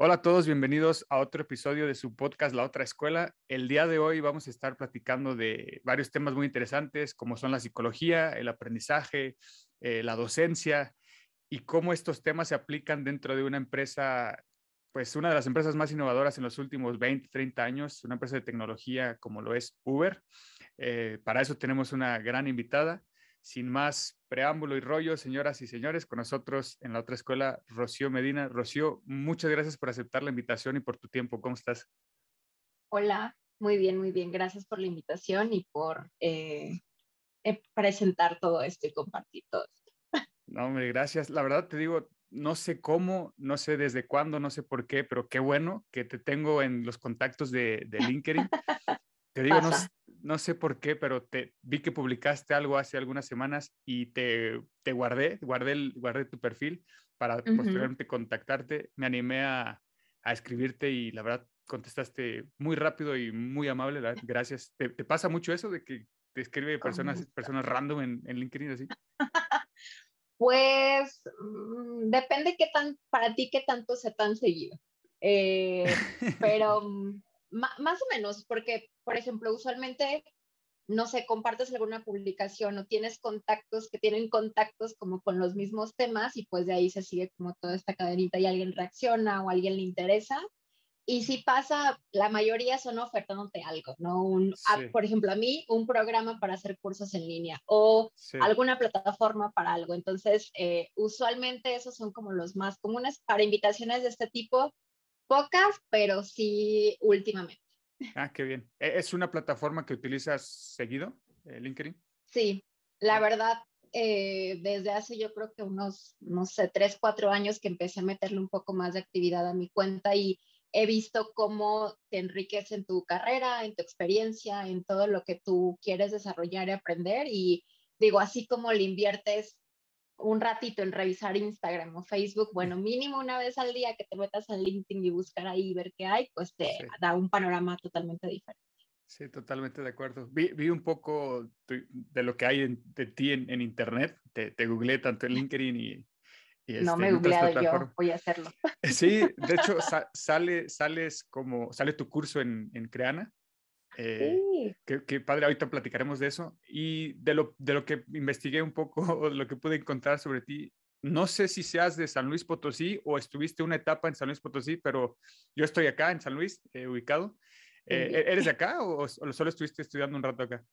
Hola a todos, bienvenidos a otro episodio de su podcast La Otra Escuela. El día de hoy vamos a estar platicando de varios temas muy interesantes, como son la psicología, el aprendizaje, eh, la docencia y cómo estos temas se aplican dentro de una empresa, pues una de las empresas más innovadoras en los últimos 20, 30 años, una empresa de tecnología como lo es Uber. Eh, para eso tenemos una gran invitada. Sin más preámbulo y rollo, señoras y señores, con nosotros en la otra escuela, Rocío Medina. Rocío, muchas gracias por aceptar la invitación y por tu tiempo. ¿Cómo estás? Hola, muy bien, muy bien. Gracias por la invitación y por eh, eh, presentar todo esto y compartir todo esto. No, hombre, gracias. La verdad te digo, no sé cómo, no sé desde cuándo, no sé por qué, pero qué bueno que te tengo en los contactos de, de LinkedIn. Te digo, no. No sé por qué, pero te vi que publicaste algo hace algunas semanas y te, te guardé, guardé, el- guardé tu perfil para posteriormente contactarte. Me animé a, a escribirte y la verdad contestaste muy rápido y muy amable. la verdad, Gracias. ¿Te, te pasa mucho eso de que te escribe personas, personas random en, en LinkedIn así? Pues mm, depende qué tan, para ti qué tanto se tan seguido. Eh, pero mm, más o menos, porque, por ejemplo, usualmente, no sé, compartes alguna publicación o tienes contactos que tienen contactos como con los mismos temas y pues de ahí se sigue como toda esta cadenita y alguien reacciona o alguien le interesa. Y si pasa, la mayoría son ofertándote algo, ¿no? Un, a- Sí. por ejemplo, a mí, un programa para hacer cursos en línea o Sí. alguna plataforma para algo. Entonces, eh, usualmente esos son como los más comunes para invitaciones de este tipo. Pocas, pero sí últimamente. Ah, qué bien. ¿E- ¿Es una plataforma que utilizas seguido, eh, LinkedIn? Sí, la verdad, eh, desde hace yo creo que unos, no sé, tres, cuatro años que empecé a meterle un poco más de actividad a mi cuenta y he visto cómo te enriquece en tu carrera, en tu experiencia, en todo lo que tú quieres desarrollar y aprender. Y digo, así como le inviertes un ratito en revisar Instagram o Facebook, bueno, mínimo una vez al día que te metas en LinkedIn y buscar ahí y ver qué hay, pues te Sí. da un panorama totalmente diferente. Sí, totalmente de acuerdo. Vi, vi un poco de lo que hay en- de ti en, en internet. Te, te googleé tanto en LinkedIn y, y, no este, me he googleado yo, voy a hacerlo. Sí, de hecho, sa- sale, sales como, sale tu curso en, en Creana. Eh, Sí. qué, qué padre, ahorita platicaremos de eso. Y de lo, de lo que investigué un poco, de lo que pude encontrar sobre ti, no sé si seas de San Luis Potosí o estuviste una etapa en San Luis Potosí, pero yo estoy acá en San Luis, eh, ubicado. Eh. ¿Eres de acá o, o solo estuviste estudiando un rato acá?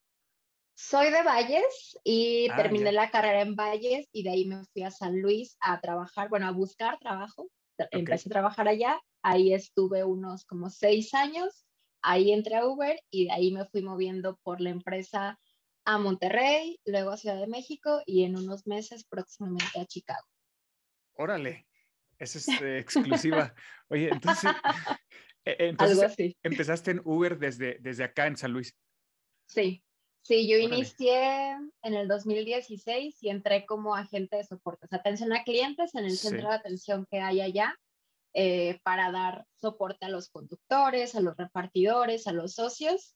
Soy de Valles y Ah, terminé ya. la carrera en Valles y de ahí me fui a San Luis a trabajar, bueno, a buscar trabajo. Tra- Empecé a trabajar allá, ahí estuve unos como seis años, ahí entré a Uber y de ahí me fui moviendo por la empresa a Monterrey, luego a Ciudad de México y en unos meses próximamente a Chicago. Órale, esa es eh, exclusiva. Oye, entonces, eh, Algo entonces así. empezaste en Uber desde, desde acá en San Luis. Sí, sí, yo Órale. inicié en el 2016 y entré como agente de soporte, o sea, atención a clientes en el Sí. centro de atención que hay allá eh, para dar soporte a los conductores, a los repartidores, a los socios.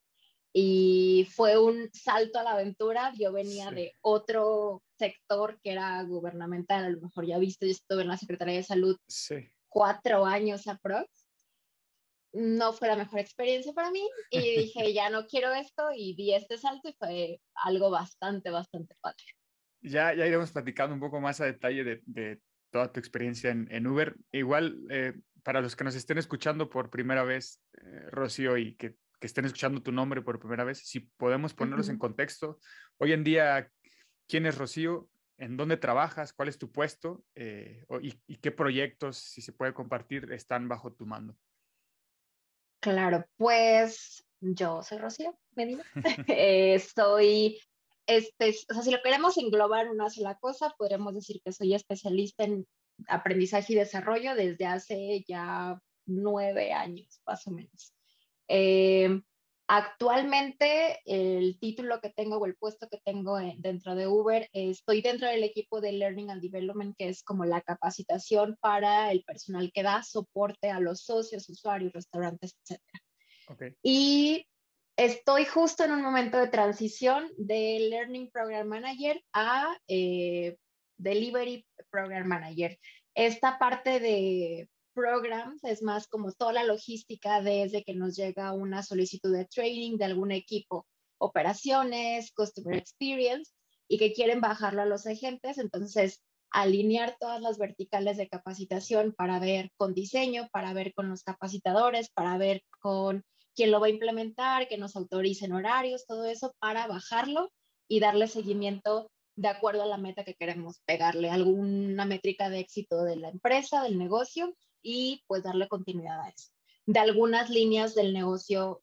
Y fue un salto a la aventura. Yo venía Sí. de otro sector que era gubernamental, a lo mejor ya viste, yo estuve en la Secretaría de Salud Sí. cuatro años aprox. No fue la mejor experiencia para mí y dije, ya no quiero esto y di este salto y fue algo bastante, bastante padre. Ya, ya iremos platicando un poco más a detalle de, de toda tu experiencia en, en Uber. Igual, eh, para los que nos estén escuchando por primera vez, eh, Rocío, y que, que estén escuchando tu nombre por primera vez, si podemos ponerlos en contexto. Hoy en día, ¿quién es Rocío? ¿En dónde trabajas? ¿Cuál es tu puesto? Eh, y, y qué proyectos, si se puede compartir, están bajo tu mando? Claro, pues yo soy Rocío Medina. Soy, espe- o sea, si lo queremos englobar en una sola cosa, podríamos decir que soy especialista en aprendizaje y desarrollo desde hace ya nueve años, más o menos. Eh, actualmente el título que tengo o el puesto que tengo dentro de Uber, estoy dentro del equipo de Learning and Development, que es como la capacitación para el personal que da soporte a los socios, usuarios, restaurantes, etc. Okay. Y estoy justo en un momento de transición de Learning Program Manager a eh, Delivery Program Manager. Esta parte de programs es más como toda la logística desde que nos llega una solicitud de training de algún equipo, operaciones, customer experience, y que quieren bajarlo a los agentes. Entonces, alinear todas las verticales de capacitación para ver con diseño, para ver con los capacitadores, para ver con quién lo va a implementar, que nos autoricen horarios, todo eso para bajarlo y darle seguimiento de acuerdo a la meta que queremos pegarle, alguna métrica de éxito de la empresa, del negocio y pues darle continuidad a eso. De algunas líneas del negocio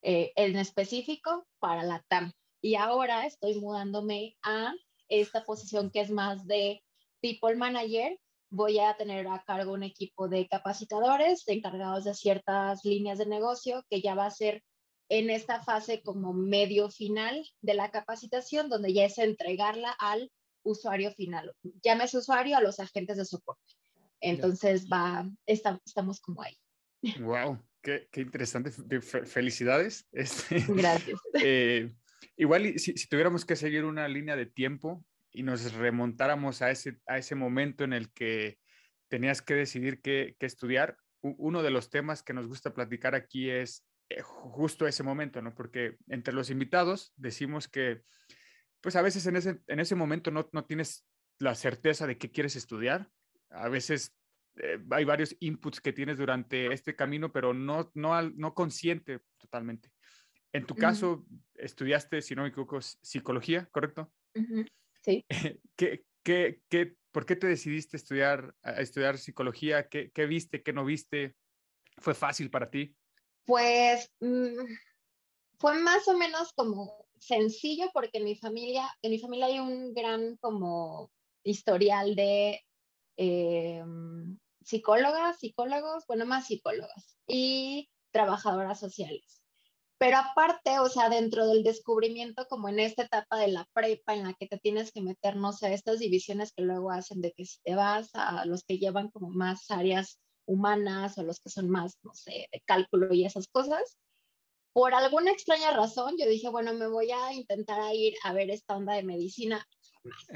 eh, en específico para la TAM. Y ahora estoy mudándome a esta posición que es más de People Manager. Voy a tener a cargo un equipo de capacitadores encargados de ciertas líneas de negocio que ya va a ser en esta fase como medio final de la capacitación, donde ya es entregarla al usuario final. Llámese usuario a los agentes de soporte. Entonces, va, estamos como ahí. Wow, qué, qué interesante. Felicidades. Este, Gracias. Eh, igual, si, si, tuviéramos que seguir una línea de tiempo y nos remontáramos a ese, a ese momento en el que tenías que decidir qué, qué estudiar, uno de los temas que nos gusta platicar aquí es eh, justo ese momento, ¿no? Porque entre los invitados decimos que, pues a veces en ese, en ese momento no, no tienes la certeza de qué quieres estudiar a veces eh, hay varios inputs que tienes durante este camino, pero no, no, no consciente totalmente. En tu caso, estudiaste, si no me equivoco, psicología, ¿correcto? Sí. ¿Qué, qué, qué, ¿Por qué te decidiste estudiar, a estudiar psicología? ¿Qué, ¿Qué, viste? ¿Qué no viste? ¿Fue fácil para ti? Pues mm, fue más o menos como sencillo porque en mi familia, en mi familia hay un gran como historial de eh, psicólogas, psicólogos, bueno, más psicólogas y trabajadoras sociales. Pero aparte, o sea, dentro del descubrimiento, como en esta etapa de la prepa en la que te tienes que meter, no sé, estas divisiones que luego hacen de que si te vas a los que llevan como más áreas humanas o los que son más, no sé, de cálculo y esas cosas, por alguna extraña razón, yo dije, bueno, me voy a intentar ir a ver esta onda de medicina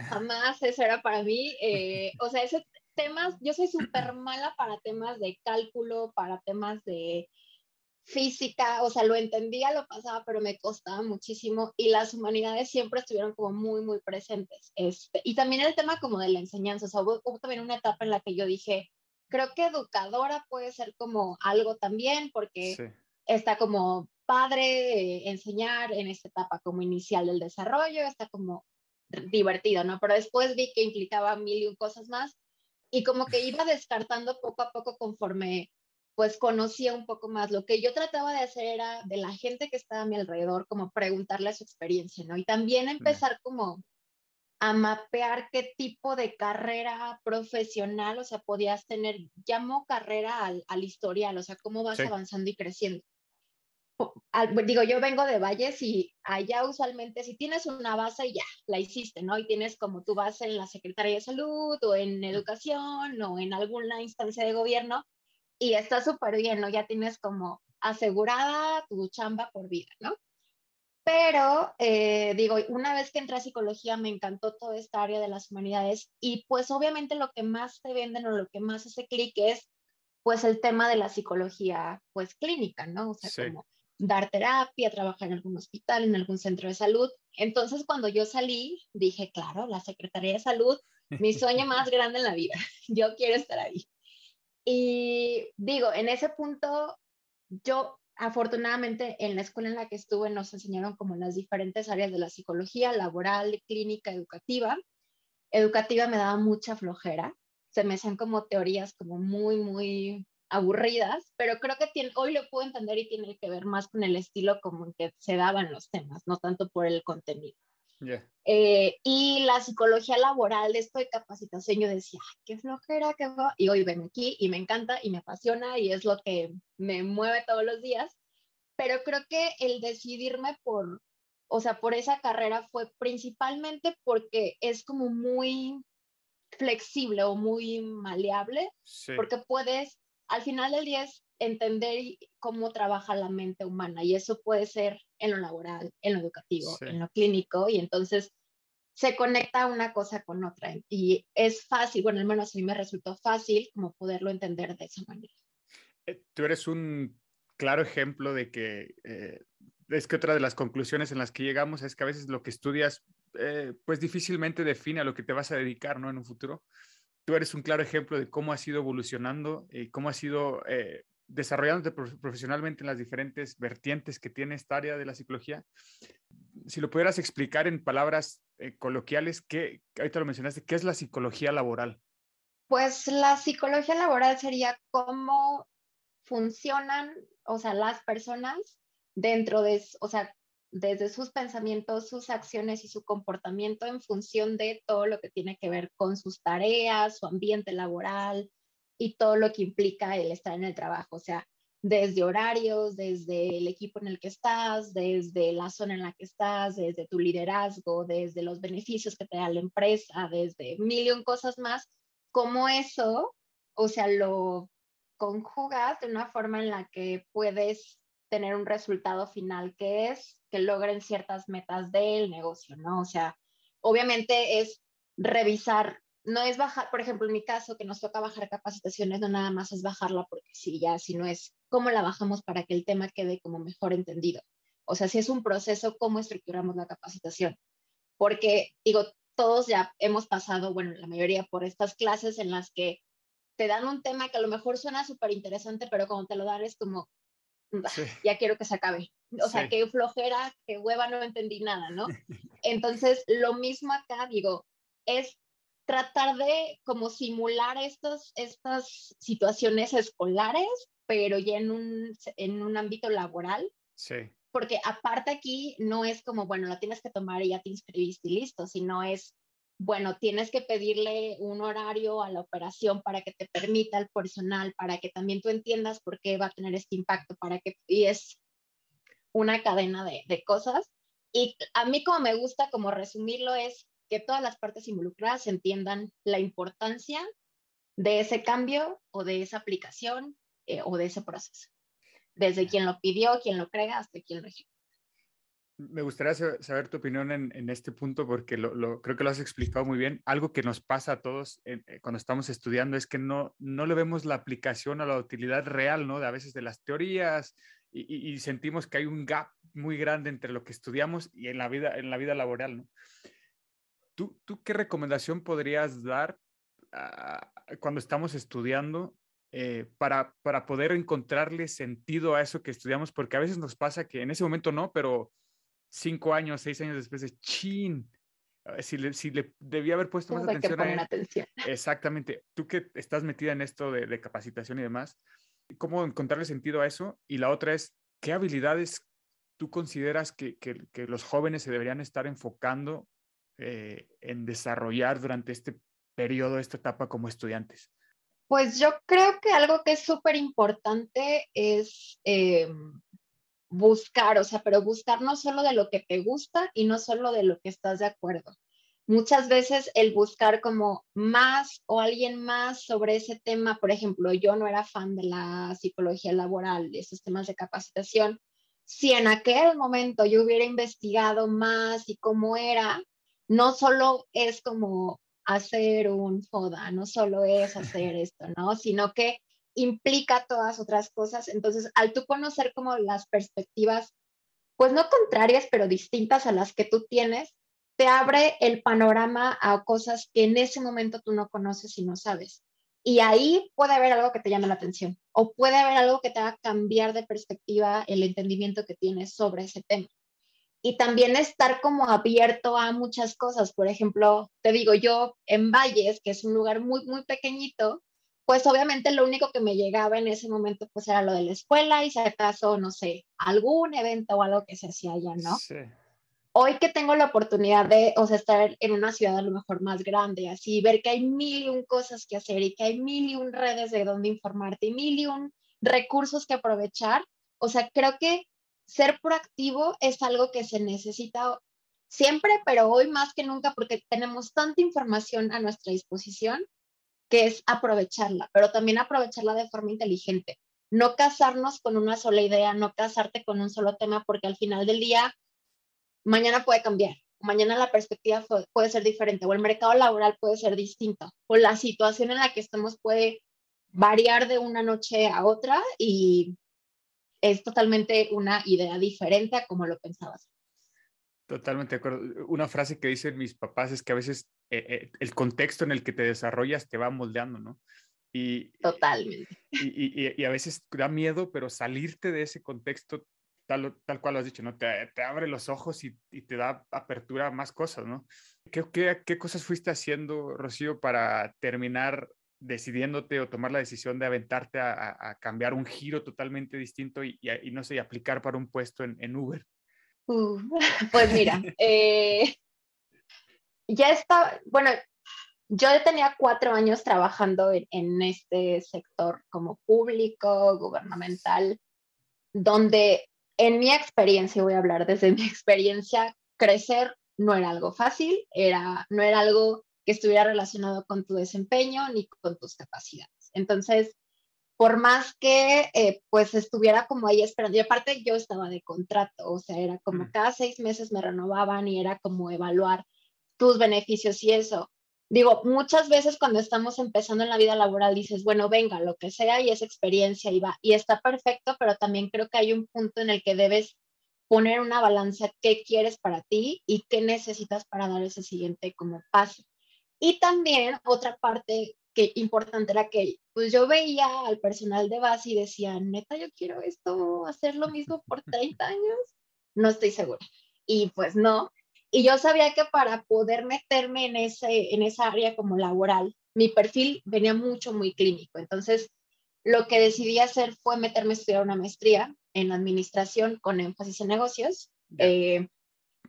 jamás eso era para mí. Eh, o sea, ese temas, yo soy súper mala para temas de cálculo, para temas de física, o sea, lo entendía, lo pasaba, pero me costaba muchísimo y las humanidades siempre estuvieron como muy, muy presentes. Este, y también el tema como de la enseñanza, o sea, hubo, también una etapa en la que yo dije, creo que educadora puede ser como algo también, porque está como padre enseñar en esta etapa como inicial del desarrollo, está como divertido, ¿no? Pero después vi que implicaba mil y cosas más y como que iba descartando poco a poco conforme pues conocía un poco más. Lo que yo trataba de hacer era de la gente que estaba a mi alrededor, como preguntarle su experiencia, ¿no? Y también empezar como a mapear qué tipo de carrera profesional, o sea, podías tener, llamo carrera al, al historial, o sea, cómo vas avanzando y creciendo digo, yo vengo de Valles y allá usualmente si tienes una base ya, la hiciste, ¿no? Y tienes como tu base en la Secretaría de Salud o en educación o en alguna instancia de gobierno y está súper bien, ¿no? Ya tienes como asegurada tu chamba por vida, ¿no? Pero, eh, digo, una vez que entré a psicología me encantó toda esta área de las humanidades y pues obviamente lo que más te venden o lo que más hace clic es pues el tema de la psicología pues clínica, ¿no? O sea, como dar terapia, trabajar en algún hospital, en algún centro de salud. Entonces, cuando yo salí, dije, claro, la Secretaría de Salud, mi sueño más grande en la vida, yo quiero estar ahí. Y digo, en ese punto, yo afortunadamente en la escuela en la que estuve nos enseñaron como las diferentes áreas de la psicología, laboral, clínica, educativa. Educativa me daba mucha flojera, se me hacían como teorías como muy, muy aburridas, pero creo que tiene, hoy lo puedo entender y tiene que ver más con el estilo como en que se daban los temas, no tanto por el contenido. Eh, y la psicología laboral de esto de capacitación, yo decía, qué flojera que va. Y hoy ven aquí y me encanta y me apasiona y es lo que me mueve todos los días. pero creo que el decidirme por, o sea, por esa carrera fue principalmente porque es como muy flexible o muy maleable, Sí. porque puedes, al final del día es entender cómo trabaja la mente humana y eso puede ser en lo laboral, en lo educativo, Sí. en lo clínico y entonces se conecta una cosa con otra y es fácil, bueno, al menos a mí me resultó fácil como poderlo entender de esa manera. Eh, Tú eres un claro ejemplo de que eh, es que otra de las conclusiones en las que llegamos es que a veces lo que estudias eh, pues difícilmente define a lo que te vas a dedicar, ¿no? En un futuro. Tú eres un claro ejemplo de cómo has ido evolucionando y cómo has ido eh, desarrollándote prof- profesionalmente en las diferentes vertientes que tiene esta área de la psicología. Si lo pudieras explicar en palabras eh, coloquiales, ¿qué, ahorita lo mencionaste, ¿qué es la psicología laboral? Pues la psicología laboral sería cómo funcionan, o sea, las personas dentro de, o sea, desde sus pensamientos, sus acciones y su comportamiento en función de todo lo que tiene que ver con sus tareas, su ambiente laboral y todo lo que implica el estar en el trabajo, o sea, desde horarios, desde el equipo en el que estás, desde la zona en la que estás, desde tu liderazgo, desde los beneficios que te da la empresa, desde mil y cosas más, como eso, o sea, lo conjugas de una forma en la que puedes tener un resultado final que es que logren ciertas metas del negocio, ¿no? O sea, obviamente es revisar, no es bajar, por ejemplo, en mi caso, que nos toca bajar capacitaciones, no nada más es bajarla porque sí, ya, sino es cómo la bajamos para que el tema quede como mejor entendido. O sea, si es un proceso, cómo estructuramos la capacitación. Porque, digo, todos ya hemos pasado, bueno, la mayoría por estas clases en las que te dan un tema que a lo mejor suena súper interesante, pero cuando te lo dan es como, "Ah, Sí. ya quiero que se acabe. O sea, Sí. qué flojera, qué hueva, no entendí nada, ¿no? Entonces, lo mismo acá, digo, es tratar de como simular estos, estas situaciones escolares, pero ya en un, en un ámbito laboral, Sí. porque aparte aquí no es como, bueno, la tienes que tomar y ya te inscribiste y listo, sino es, bueno, tienes que pedirle un horario a la operación para que te permita el personal, para que también tú entiendas por qué va a tener este impacto, para que, y es una cadena de, de cosas. Y a mí como me gusta como resumirlo es que todas las partes involucradas entiendan la importancia de ese cambio o de esa aplicación eh, o de ese proceso. Desde quien lo pidió, quien lo crea, hasta quien lo ejecuta. Me gustaría sa- saber tu opinión en, en este punto porque lo, lo- creo que lo has explicado muy bien. Algo que nos pasa a todos en- eh, cuando estamos estudiando es que no, no le vemos la aplicación o la utilidad real, ¿no? De a veces de las teorías y, y- y sentimos que hay un gap muy grande entre lo que estudiamos y en la vida, en la vida laboral, ¿no? ¿Tú, tú qué recomendación podrías dar cuando estamos estudiando eh, para, para poder encontrarle sentido a eso que estudiamos? Porque a veces nos pasa que en ese momento no, pero cinco años, seis años después de chin, eh, si le, si le debía haber puesto más atención a él. atención. Exactamente. Tú que estás metida en esto de, de capacitación y demás, ¿cómo encontrarle sentido a eso? Y la otra es, ¿qué habilidades tú consideras que, que- que los jóvenes se deberían estar enfocando eh, en desarrollar durante este periodo, esta etapa como estudiantes? Pues yo creo que algo que es súper importante es eh, buscar, o sea, pero buscar no solo de lo que te gusta y no solo de lo que estás de acuerdo. Muchas veces el buscar como más o alguien más sobre ese tema, por ejemplo, yo no era fan de la psicología laboral, de esos temas de capacitación. Si en aquel momento yo hubiera investigado más y cómo era, no solo es como hacer un FODA, no solo es hacer esto, ¿no? Sino que implica todas otras cosas. Entonces, al tú conocer como las perspectivas, pues no contrarias, pero distintas a las que tú tienes, te abre el panorama a cosas que en ese momento tú no conoces y no sabes. Y ahí puede haber algo que te llame la atención o puede haber algo que te haga cambiar de perspectiva el entendimiento que tienes sobre ese tema. Y también estar como abierto a muchas cosas. Por ejemplo, te digo, yo en Valles, que es un lugar muy, muy pequeñito, pues obviamente lo único que me llegaba en ese momento pues era lo de la escuela y si acaso, no sé, algún evento o algo que se hacía allá, ¿no? Sí. Hoy que tengo la oportunidad de, o sea, estar en una ciudad a lo mejor más grande, así, ver que hay mil y un cosas que hacer y que hay mil y un redes de donde informarte y mil y un recursos que aprovechar, o sea, creo que ser proactivo es algo que se necesita siempre, pero hoy más que nunca porque tenemos tanta información a nuestra disposición que es aprovecharla, pero también aprovecharla de forma inteligente. No casarnos con una sola idea, no casarte con un solo tema, porque al final del día, mañana puede cambiar, mañana la perspectiva puede ser diferente, o el mercado laboral puede ser distinto, o la situación en la que estamos puede variar de una noche a otra y es totalmente una idea diferente a como lo pensabas. Totalmente de acuerdo. Una frase que dicen mis papás es que a veces eh, eh, el contexto en el que te desarrollas te va moldeando, ¿no? Y, Totalmente. Y, a veces da miedo, pero salirte de ese contexto, tal, tal cual lo has dicho, ¿no? Te, te abre los ojos y, te da apertura a más cosas, ¿no? ¿Qué, qué, qué cosas fuiste haciendo, Rocío, para terminar decidiéndote o tomar la decisión de aventarte a, cambiar un giro totalmente distinto y, no sé, aplicar para un puesto en, Uber? Pues mira, eh, ya está, bueno, yo tenía cuatro años trabajando en, este sector como público, gubernamental, donde en mi experiencia, voy a hablar desde mi experiencia, crecer no era algo fácil, era, no era algo que estuviera relacionado con tu desempeño ni con tus capacidades. Entonces, por más que eh, pues estuviera como ahí esperando, y aparte yo estaba de contrato, o sea, era como mm. cada seis meses me renovaban y era como evaluar tus beneficios y eso. Digo, muchas veces cuando estamos empezando en la vida laboral dices, bueno, venga, lo que sea y esa experiencia y va, y está perfecto, pero también creo que hay un punto en el que debes poner una balanza, qué quieres para ti y qué necesitas para dar ese siguiente como paso. Y también otra parte que importante era que pues yo veía al personal de base y decía, neta, yo quiero esto, hacer lo mismo por 30 años. No estoy segura. Y pues no. Y yo sabía que para poder meterme en, ese, en esa área como laboral, mi perfil venía mucho, muy clínico. Entonces, lo que decidí hacer fue meterme a estudiar una maestría en administración con énfasis en negocios. Eh,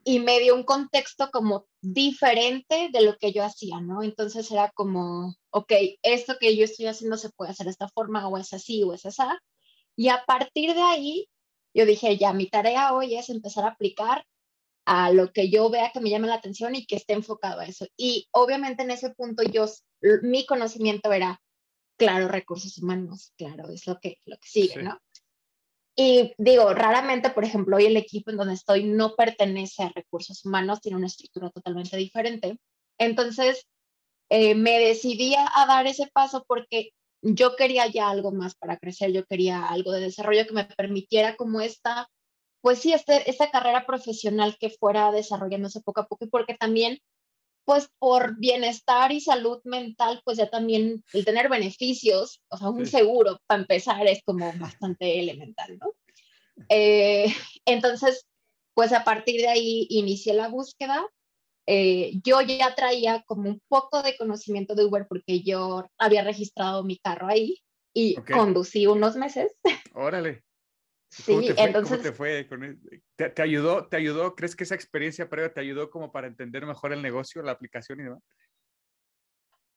y me dio un contexto como diferente de lo que yo hacía, ¿no? Entonces era como, ok, esto que yo estoy haciendo se puede hacer de esta forma o es así o es así. Y a partir de ahí, yo dije, ya, mi tarea hoy es empezar a aplicar a lo que yo vea que me llame la atención y que esté enfocado a eso. Y obviamente en ese punto yo, mi conocimiento era, claro, recursos humanos, claro, es lo que, lo que sigue, ¿no? Y digo, raramente, por ejemplo, hoy el equipo en donde estoy no pertenece a recursos humanos, tiene una estructura totalmente diferente. Entonces, eh, me decidí a dar ese paso porque yo quería ya algo más para crecer, yo quería algo de desarrollo que me permitiera como esta, pues sí, este, esta carrera profesional que fuera desarrollándose poco a poco y porque también, pues por bienestar y salud mental, pues ya también el tener beneficios, o sea, un seguro para empezar es como bastante elemental, ¿no? Eh, entonces, pues a partir de ahí inicié la búsqueda. Eh, yo ya traía como un poco de conocimiento de Uber porque yo había registrado mi carro ahí y conducí unos meses. Órale. Sí, entonces. ¿cómo te fue? ¿Te, ¿Te, ayudó? ¿Te ayudó? ¿Crees que esa experiencia previa te ayudó como para entender mejor el negocio, la aplicación y demás?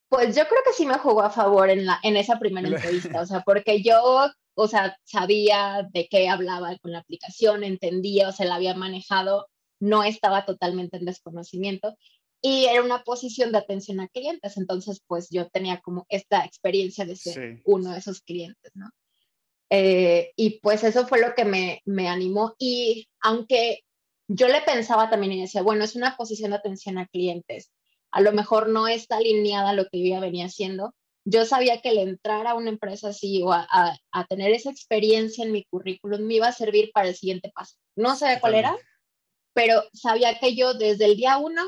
Pues yo creo que sí me jugó a favor en, la, en esa primera entrevista, o sea, porque yo o sea, sabía de qué hablaba con la aplicación, entendía, o sea, la había manejado, no estaba totalmente en desconocimiento y era una posición de atención a clientes, entonces pues yo tenía como esta experiencia de ser uno de esos clientes, ¿no? Eh, y pues eso fue lo que me, me animó y aunque yo le pensaba también y decía, bueno, es una posición de atención a clientes, a lo mejor no está alineada a lo que yo ya venía haciendo, yo sabía que el entrar a una empresa así o a, tener esa experiencia en mi currículum me iba a servir para el siguiente paso. No sabía cuál era, pero sabía que yo desde el día uno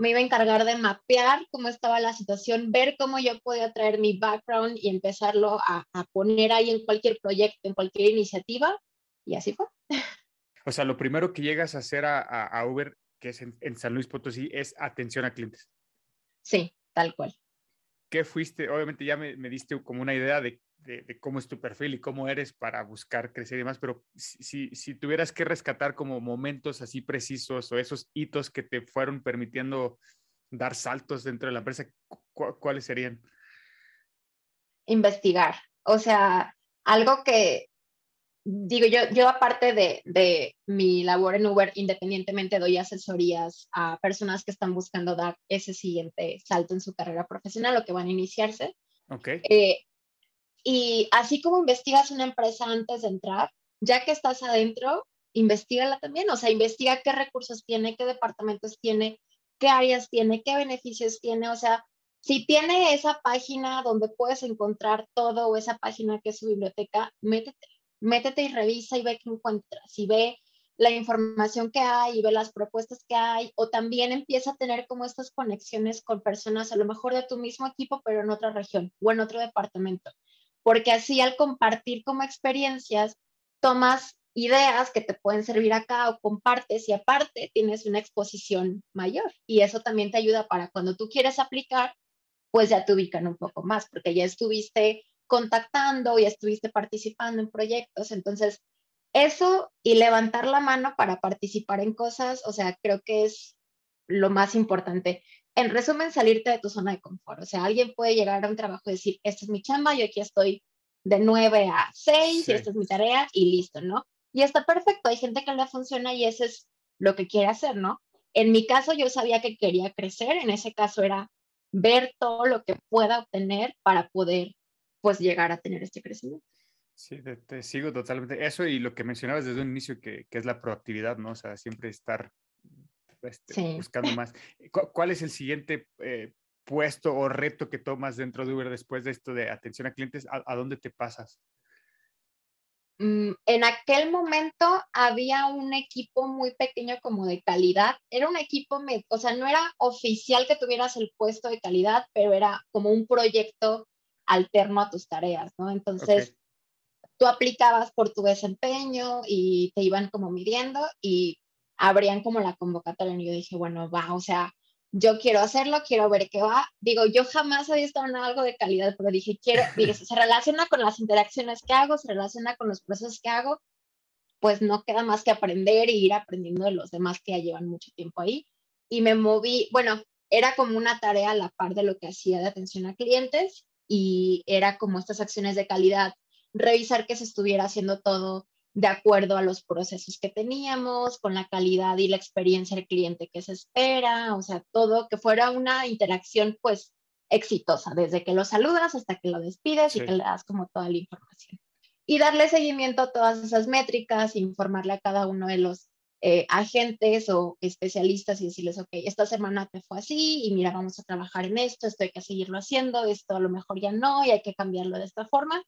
me iba a encargar de mapear cómo estaba la situación, ver cómo yo podía traer mi background y empezarlo a, poner ahí en cualquier proyecto, en cualquier iniciativa, y así fue. O sea, lo primero que llegas a hacer a, Uber, que es en, en San Luis Potosí, es atención a clientes. Sí, tal cual. ¿qué fuiste? Obviamente ya me, diste como una idea de, cómo es tu perfil y cómo eres para buscar crecer y demás, pero si, si, tuvieras que rescatar como momentos así precisos o esos hitos que te fueron permitiendo dar saltos dentro de la empresa, ¿cuáles serían? Investigar. O sea, algo que digo, yo, yo aparte de, de, mi labor en Uber, independientemente doy asesorías a personas que están buscando dar ese siguiente salto en su carrera profesional o que van a iniciarse. Ok. Eh, y así como investigas una empresa antes de entrar, ya que estás adentro, investigala también, o sea, investiga qué recursos tiene, qué departamentos tiene, qué áreas tiene, qué beneficios tiene, o sea, si tiene esa página donde puedes encontrar todo o esa página que es su biblioteca, métete, métete y revisa y ve qué encuentras y ve la información que hay y ve las propuestas que hay o también empieza a tener como estas conexiones con personas a lo mejor de tu mismo equipo pero en otra región o en otro departamento porque así al compartir como experiencias tomas ideas que te pueden servir acá o compartes y aparte tienes una exposición mayor y eso también te ayuda para cuando tú quieres aplicar pues ya te ubican un poco más porque ya estuviste contactando, ya estuviste participando en proyectos, entonces eso y levantar la mano para participar en cosas, o sea, creo que es lo más importante. En resumen, salirte de tu zona de confort. O sea, alguien puede llegar a un trabajo y decir, esta es mi chamba, yo aquí estoy de 9 a 6 y esta es mi tarea y listo, ¿no? Y está perfecto, hay gente que le funciona y eso es lo que quiere hacer, ¿no? En mi caso yo sabía que quería crecer, en ese caso era ver todo lo que pueda obtener para poder pues llegar a tener este crecimiento. Sí, te, sigo totalmente. Eso y lo que mencionabas desde un inicio, que, que es la proactividad, ¿no? O sea, siempre estar este, buscando más. ¿Cuál es el siguiente eh, puesto o reto que tomas dentro de Uber después de esto de atención a clientes? ¿A, dónde te pasas? Mm, en aquel momento había un equipo muy pequeño como de calidad. Era un equipo, o sea, no era oficial que tuvieras el puesto de calidad, pero era como un proyecto alterno a tus tareas, ¿no? Entonces, tú aplicabas por tu desempeño y te iban como midiendo y abrían como la convocatoria y yo dije, bueno, va, o sea, yo quiero hacerlo, quiero ver qué va. Digo, yo jamás había estado en algo de calidad, pero dije, quiero, dije, se relaciona con las interacciones que hago, se relaciona con los procesos que hago, pues no queda más que aprender y ir aprendiendo de los demás que ya llevan mucho tiempo ahí. Y me moví, bueno, era como una tarea a la par de lo que hacía de atención a clientes y era como estas acciones de calidad, revisar que se estuviera haciendo todo de acuerdo a los procesos que teníamos, con la calidad y la experiencia del cliente que se espera, o sea, todo que fuera una interacción pues exitosa, desde que lo saludas hasta que lo despides y que le das como toda la información. Y darle seguimiento a todas esas métricas, informarle a cada uno de los eh, agentes o especialistas y decirles, ok, esta semana te fue así y mira, vamos a trabajar en esto, esto hay que seguirlo haciendo, esto a lo mejor ya no y hay que cambiarlo de esta forma.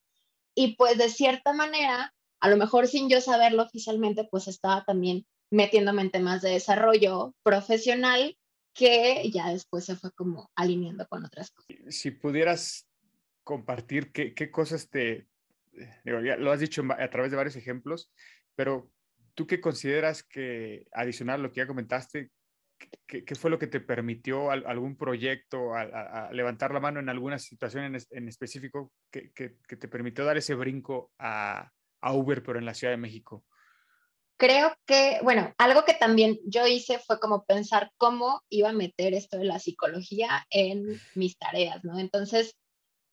Y pues de cierta manera, a lo mejor sin yo saberlo oficialmente, pues estaba también metiéndome en temas de desarrollo profesional que ya después se fue como alineando con otras cosas. Si pudieras compartir qué, cosas te, digo, ya lo has dicho a través de varios ejemplos, pero ¿tú qué consideras que, adicional a lo que ya comentaste, qué, fue lo que te permitió algún proyecto, a, levantar la mano en alguna situación en, específico que, que, te permitió dar ese brinco a, a Uber, pero en la Ciudad de México? Creo que, bueno, algo que también yo hice fue como pensar cómo iba a meter esto de la psicología en mis tareas, ¿no? Entonces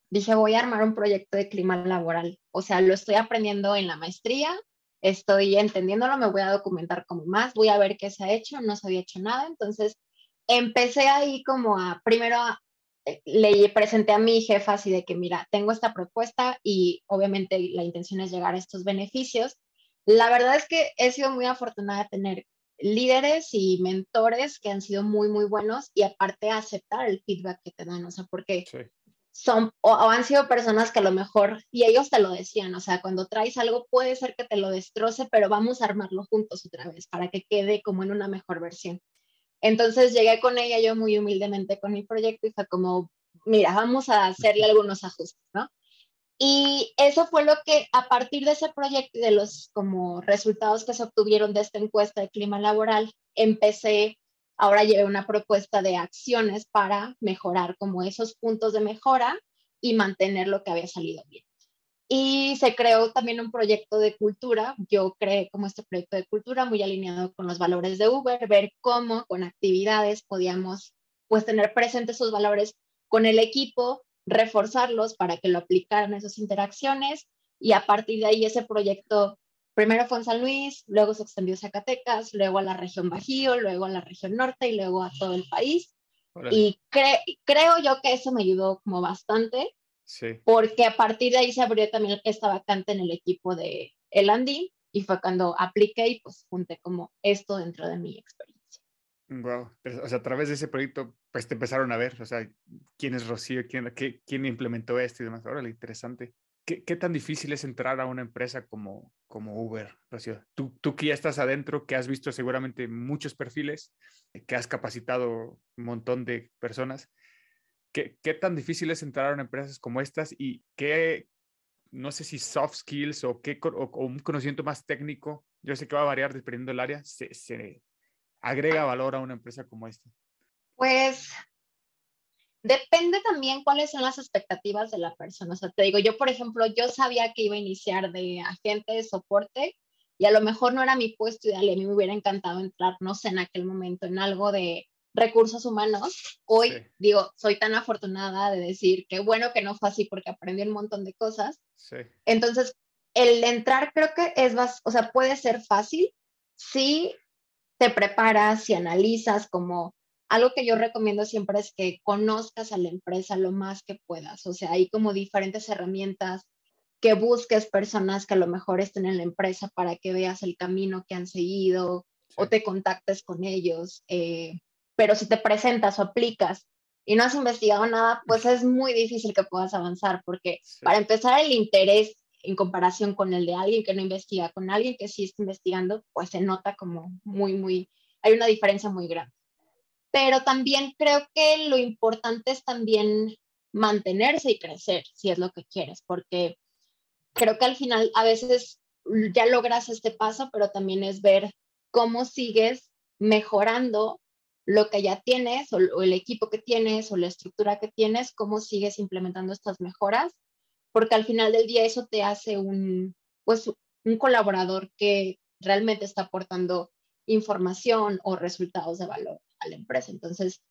dije, voy a armar un proyecto de clima laboral. O sea, lo estoy aprendiendo en la maestría, estoy entendiéndolo, me voy a documentar como más, voy a ver qué se ha hecho, no se había hecho nada, entonces empecé ahí como a, primero eh, le presenté a mi jefa así de que, mira, tengo esta propuesta y obviamente la intención es llegar a estos beneficios. La verdad es que he sido muy afortunada de tener líderes y mentores que han sido muy, muy buenos y aparte aceptar el feedback que te dan, o sea, porque son o, han sido personas que a lo mejor, y ellos te lo decían, o sea, cuando traes algo puede ser que te lo destroce, pero vamos a armarlo juntos otra vez para que quede como en una mejor versión. Entonces llegué con ella yo muy humildemente con mi proyecto y fue como, mira, vamos a hacerle algunos ajustes, ¿no? Y eso fue lo que a partir de ese proyecto y de los como resultados que se obtuvieron de esta encuesta de clima laboral, empecé Ahora llevé una propuesta de acciones para mejorar como esos puntos de mejora y mantener lo que había salido bien. Y se creó también un proyecto de cultura. Yo creé como este proyecto de cultura muy alineado con los valores de Uber, ver cómo con actividades podíamos pues tener presentes esos valores con el equipo, reforzarlos para que lo aplicaran esas interacciones y a partir de ahí ese proyecto primero fue en San Luis, luego se extendió a Zacatecas, luego a la región Bajío, luego a la región norte y luego a todo el país. Y creo yo que eso me ayudó como bastante, sí. porque a partir de ahí se abrió también esta vacante en el equipo de El Andy y fue cuando apliqué y pues junté como esto dentro de mi experiencia. Wow, o sea, a través de ese proyecto pues te empezaron a ver, o sea, quién es Rocío, quién, qué, quién implementó esto y demás. Órale, interesante. ¿Qué, ¿Qué, tan difícil es entrar a una empresa como, como Uber, Rocío? Tú, tú que ya estás adentro, que has visto seguramente muchos perfiles, que has capacitado un montón de personas, ¿qué, qué tan difícil es entrar a una empresa como estas y qué, no sé si soft skills o, qué, o, un conocimiento más técnico, yo sé que va a variar dependiendo del área, se, se agrega valor a una empresa como esta? Pues Depende también cuáles son las expectativas de la persona. O sea, te digo, yo, por ejemplo, yo sabía que iba a iniciar de agente de soporte y a lo mejor no era mi puesto ideal y a mí me hubiera encantado entrar, no sé, en aquel momento en algo de recursos humanos. Hoy, digo, soy tan afortunada de decir que bueno que no fue así porque aprendí un montón de cosas. Sí. Entonces, el entrar creo que es, o sea, puede ser fácil si te preparas, si analizas como algo que yo recomiendo siempre es que conozcas a la empresa lo más que puedas. O sea, hay como diferentes herramientas que busques personas que a lo mejor estén en la empresa para que veas el camino que han seguido o te contactes con ellos. Eh, pero si te presentas o aplicas y no has investigado nada, pues es muy difícil que puedas avanzar porque para empezar el interés en comparación con el de alguien que no investiga, con alguien que sí está investigando, pues se nota como muy, muy, hay una diferencia muy grande. Pero también creo que lo importante es también mantenerse y crecer, si es lo que quieres, porque creo que al final a veces ya logras este paso, pero también es ver cómo sigues mejorando lo que ya tienes o, el equipo que tienes o la estructura que tienes, cómo sigues implementando estas mejoras, porque al final del día eso te hace un, pues, un colaborador que realmente está aportando información o resultados de valor a la empresa. Entonces,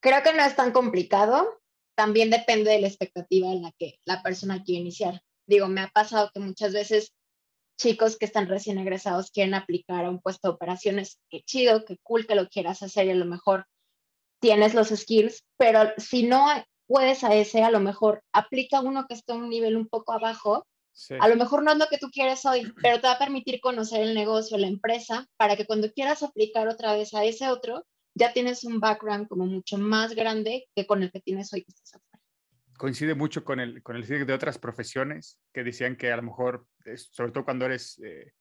creo que no es tan complicado. También depende de la expectativa en la que la persona quiere iniciar. Digo, me ha pasado que muchas veces chicos que están recién egresados quieren aplicar a un puesto de operaciones. Qué chido, qué cool que lo quieras hacer y a lo mejor tienes los skills, pero si no puedes a ese, a lo mejor aplica uno que está a un nivel un poco abajo a lo mejor no es lo que tú quieres hoy, pero te va a permitir conocer el negocio, la empresa, para que cuando quieras aplicar otra vez a ese otro, ya tienes un background como mucho más grande que con el que tienes hoy que estás. Coincide mucho con el, con el de otras profesiones que decían que a lo mejor, sobre todo cuando eres eh,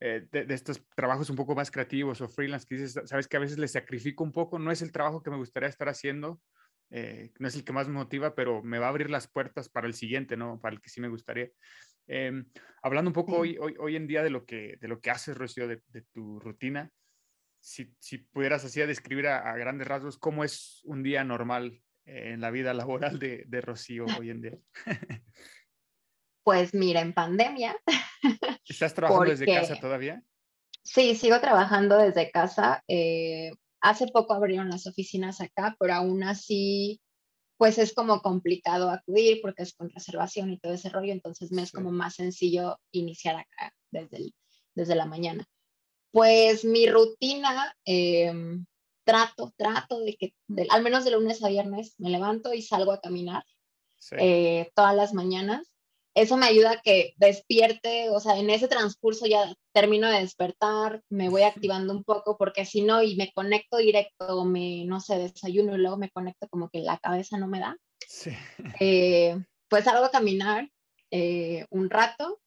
eh, de, estos trabajos un poco más creativos o freelance, que dices, sabes que a veces le sacrifico un poco, no es el trabajo que me gustaría estar haciendo, eh, no es el que más me motiva, pero me va a abrir las puertas para el siguiente, ¿no? Para el que sí me gustaría. Em, hablando un poco hoy, hoy, hoy, en día de lo que, de lo que haces, Rocío, de, tu rutina, si, si, pudieras así describir a, grandes rasgos cómo es un día normal en la vida laboral de, de Rocío hoy en día. Pues mira, en pandemia. ¿Estás trabajando desde casa todavía? Sí, sigo trabajando desde casa. Eh, hace poco abrieron las oficinas acá, pero aún así pues es como complicado acudir porque es con reservación y todo ese rollo, entonces me es como más sencillo iniciar acá desde, desde la mañana. Pues mi rutina, em, trato, trato de que al menos de lunes a viernes me levanto y salgo a caminar eh, todas las mañanas eso me ayuda a que despierte, o sea, en ese transcurso ya termino de despertar, me voy activando un poco, porque si no, y me conecto directo, me, no sé, desayuno y luego me conecto como que la cabeza no me da. Sí. Eh, pues salgo a caminar eh, un rato,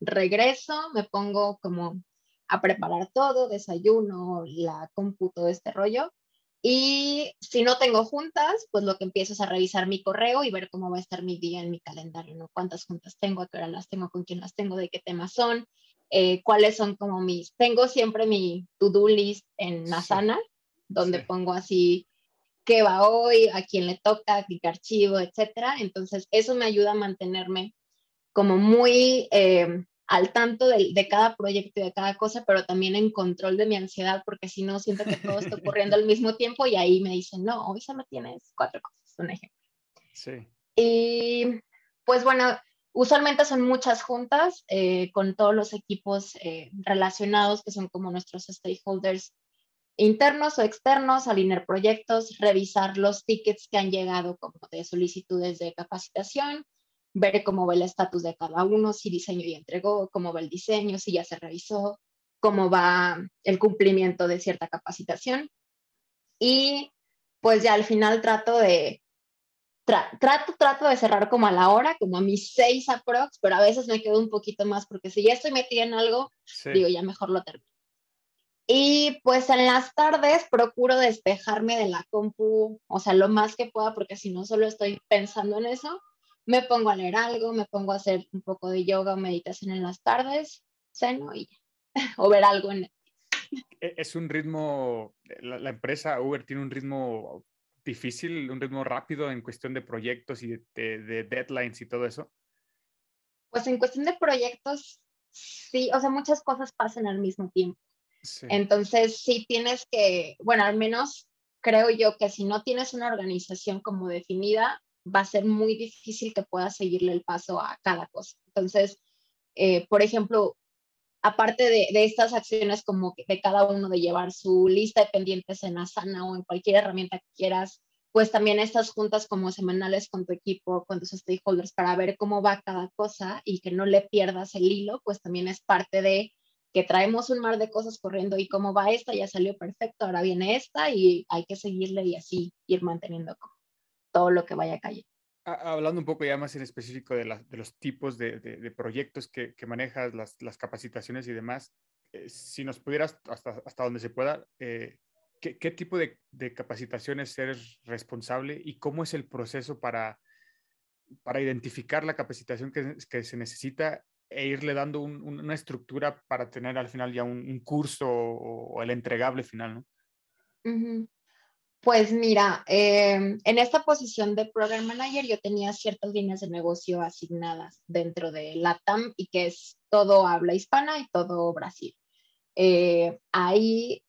regreso, me pongo como a preparar todo, desayuno, la cómputo, este rollo, y si no tengo juntas, pues lo que empiezo es a revisar mi correo y ver cómo va a estar mi día en mi calendario, ¿no? Cuántas juntas tengo, a qué hora las tengo, con quién las tengo, de qué temas son, eh, cuáles son como mis... Tengo siempre mi to-do list en Asana, donde pongo así qué va hoy, a quién le toca, qué archivo, etcétera. Entonces, eso me ayuda a mantenerme como muy eh, al tanto de, de, cada proyecto y de cada cosa, pero también en control de mi ansiedad, porque si no, siento que todo está ocurriendo al mismo tiempo y ahí me dicen, no, hoy solo tienes cuatro cosas, un ejemplo. Sí. Y pues bueno, usualmente son muchas juntas eh, con todos los equipos eh, relacionados que son como nuestros stakeholders internos o externos, alinear proyectos, revisar los tickets que han llegado como de solicitudes de capacitación, ver cómo va el estatus de cada uno, si diseño ya entregó, cómo va el diseño, si ya se revisó, cómo va el cumplimiento de cierta capacitación. Y pues ya al final trato de, trato, trato de cerrar como a la hora, como a mis seis aprox, pero a veces me quedo un poquito más porque si ya estoy metida en algo, digo, ya mejor lo termino. Y pues en las tardes procuro despejarme de la compu, o sea, lo más que pueda, porque si no solo estoy pensando en eso, me pongo a leer algo, me pongo a hacer un poco de yoga o meditación en las tardes, ceno y o ver algo en e, Es un ritmo, la, empresa Uber tiene un ritmo difícil, un ritmo rápido en cuestión de proyectos y de deadlines y todo eso. Pues en cuestión de proyectos, sí, o sea, muchas cosas pasan al mismo tiempo. Entonces, sí tienes que, bueno, al menos creo yo que si no tienes una organización como definida, va a ser muy difícil que puedas seguirle el paso a cada cosa. Entonces, eh, por ejemplo, aparte de, estas acciones como de cada uno de llevar su lista de pendientes en Asana o en cualquier herramienta que quieras, pues también estas juntas como semanales con tu equipo, con tus stakeholders para ver cómo va cada cosa y que no le pierdas el hilo, pues también es parte de que traemos un mar de cosas corriendo y cómo va esta, ya salió perfecto, ahora viene esta y hay que seguirle y así ir manteniendo todo lo que vaya cayendo. Hablando un poco ya más en específico de, de los tipos de, de, proyectos que, que manejas, las, las, capacitaciones y demás, eh, si nos pudieras, hasta, hasta donde se pueda, eh, ¿qué, ¿qué, tipo de, capacitaciones eres responsable y cómo es el proceso para, para identificar la capacitación que, que se necesita e irle dando una estructura para tener al final ya un, curso o, el entregable final, ¿no? Pues mira, em, en esta posición de Program Manager yo tenía ciertas líneas de negocio asignadas dentro de LATAM y que es todo habla hispana y todo Brasil. Eh, ahí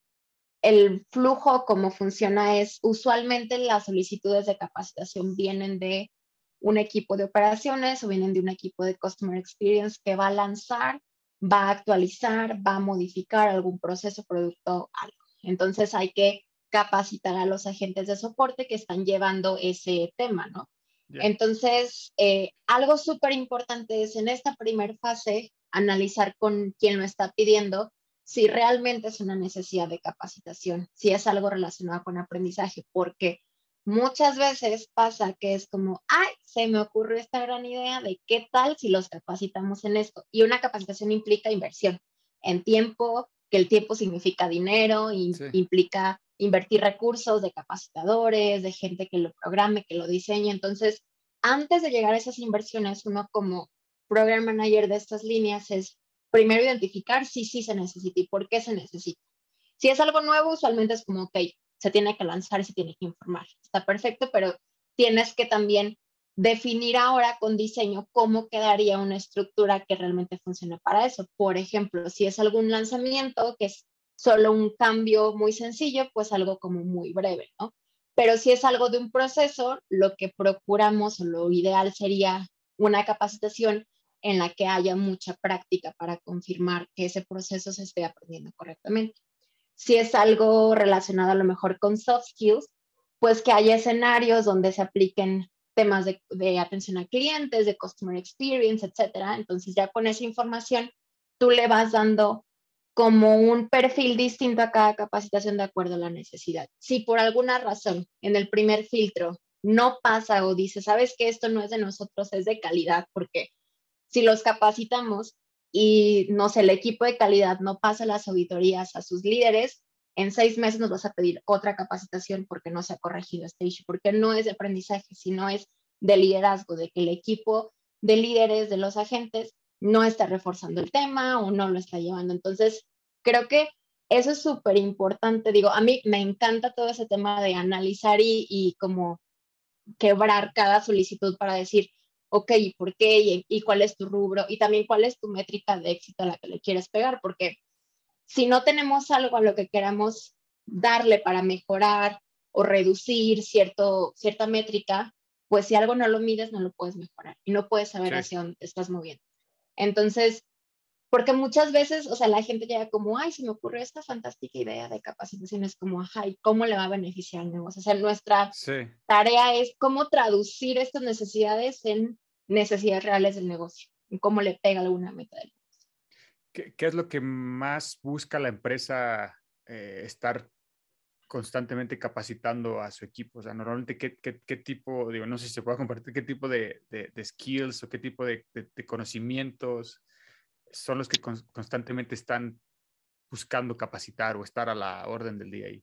el flujo, cómo funciona es, usualmente las solicitudes de capacitación vienen de un equipo de operaciones o vienen de un equipo de Customer Experience que va a lanzar, va a actualizar, va a modificar algún proceso, producto, algo. Entonces hay que capacitar a los agentes de soporte que están llevando ese tema, ¿no? Entonces, eh, algo súper importante es en esta primera fase analizar con quién lo está pidiendo si realmente es una necesidad de capacitación, si es algo relacionado con aprendizaje, porque muchas veces pasa que es como, ay, se me ocurrió esta gran idea de qué tal si los capacitamos en esto. Y una capacitación implica inversión en tiempo, que el tiempo significa dinero, y implica invertir recursos de capacitadores, de gente que lo programe, que lo diseñe. Entonces, antes de llegar a esas inversiones, uno como program manager de estas líneas es primero identificar si sí se necesita y por qué se necesita. Si es algo nuevo, usualmente es como, ok, se tiene que lanzar se tiene que informar. Está perfecto, pero tienes que también definir ahora con diseño cómo quedaría una estructura que realmente funcione para eso. Por ejemplo, si es algún lanzamiento que es solo un cambio muy sencillo, pues algo como muy breve, ¿no? Pero si es algo de un proceso, lo que procuramos o lo ideal sería una capacitación en la que haya mucha práctica para confirmar que ese proceso se esté aprendiendo correctamente si es algo relacionado a lo mejor con soft skills, pues que haya escenarios donde se apliquen temas de, atención a clientes, de customer experience, etcétera. Entonces ya con esa información tú le vas dando como un perfil distinto a cada capacitación de acuerdo a la necesidad. Si por alguna razón en el primer filtro no pasa o dice, sabes que esto no es de nosotros, es de calidad, porque si los capacitamos y no sé, el equipo de calidad no pasa las auditorías a sus líderes, en seis meses nos vas a pedir otra capacitación porque no se ha corregido este issue, porque no es de aprendizaje, sino es de liderazgo, de que el equipo de líderes de los agentes no está reforzando el tema o no lo está llevando. Entonces, creo que eso es súper importante. Digo, a mí me encanta todo ese tema de analizar y, y como quebrar cada solicitud para decir, ok, ¿por qué? Y, cuál es tu rubro? Y también cuál es tu métrica de éxito a la que le quieres pegar, porque si no tenemos algo a lo que queramos darle para mejorar o reducir cierto, cierta métrica, pues si algo no lo mides, no lo puedes mejorar y no puedes saber Sí. hacia dónde te estás moviendo. Entonces, porque muchas veces, o sea, la gente llega como, ay, se me ocurrió esta fantástica idea de capacitación, es como, ajá, ¿y cómo le va a beneficiar al negocio? O sea, nuestra Sí. tarea es cómo traducir estas necesidades en necesidades reales del negocio, y cómo le pega alguna meta del ¿Qué, qué es lo que más busca la empresa eh, estar constantemente capacitando a su equipo? O sea, normalmente, ¿qué, qué, qué tipo, digo, no sé si se puede compartir, qué tipo de, de, de skills o qué tipo de, de, conocimientos son los que con, constantemente están buscando capacitar o estar a la orden del día ahí?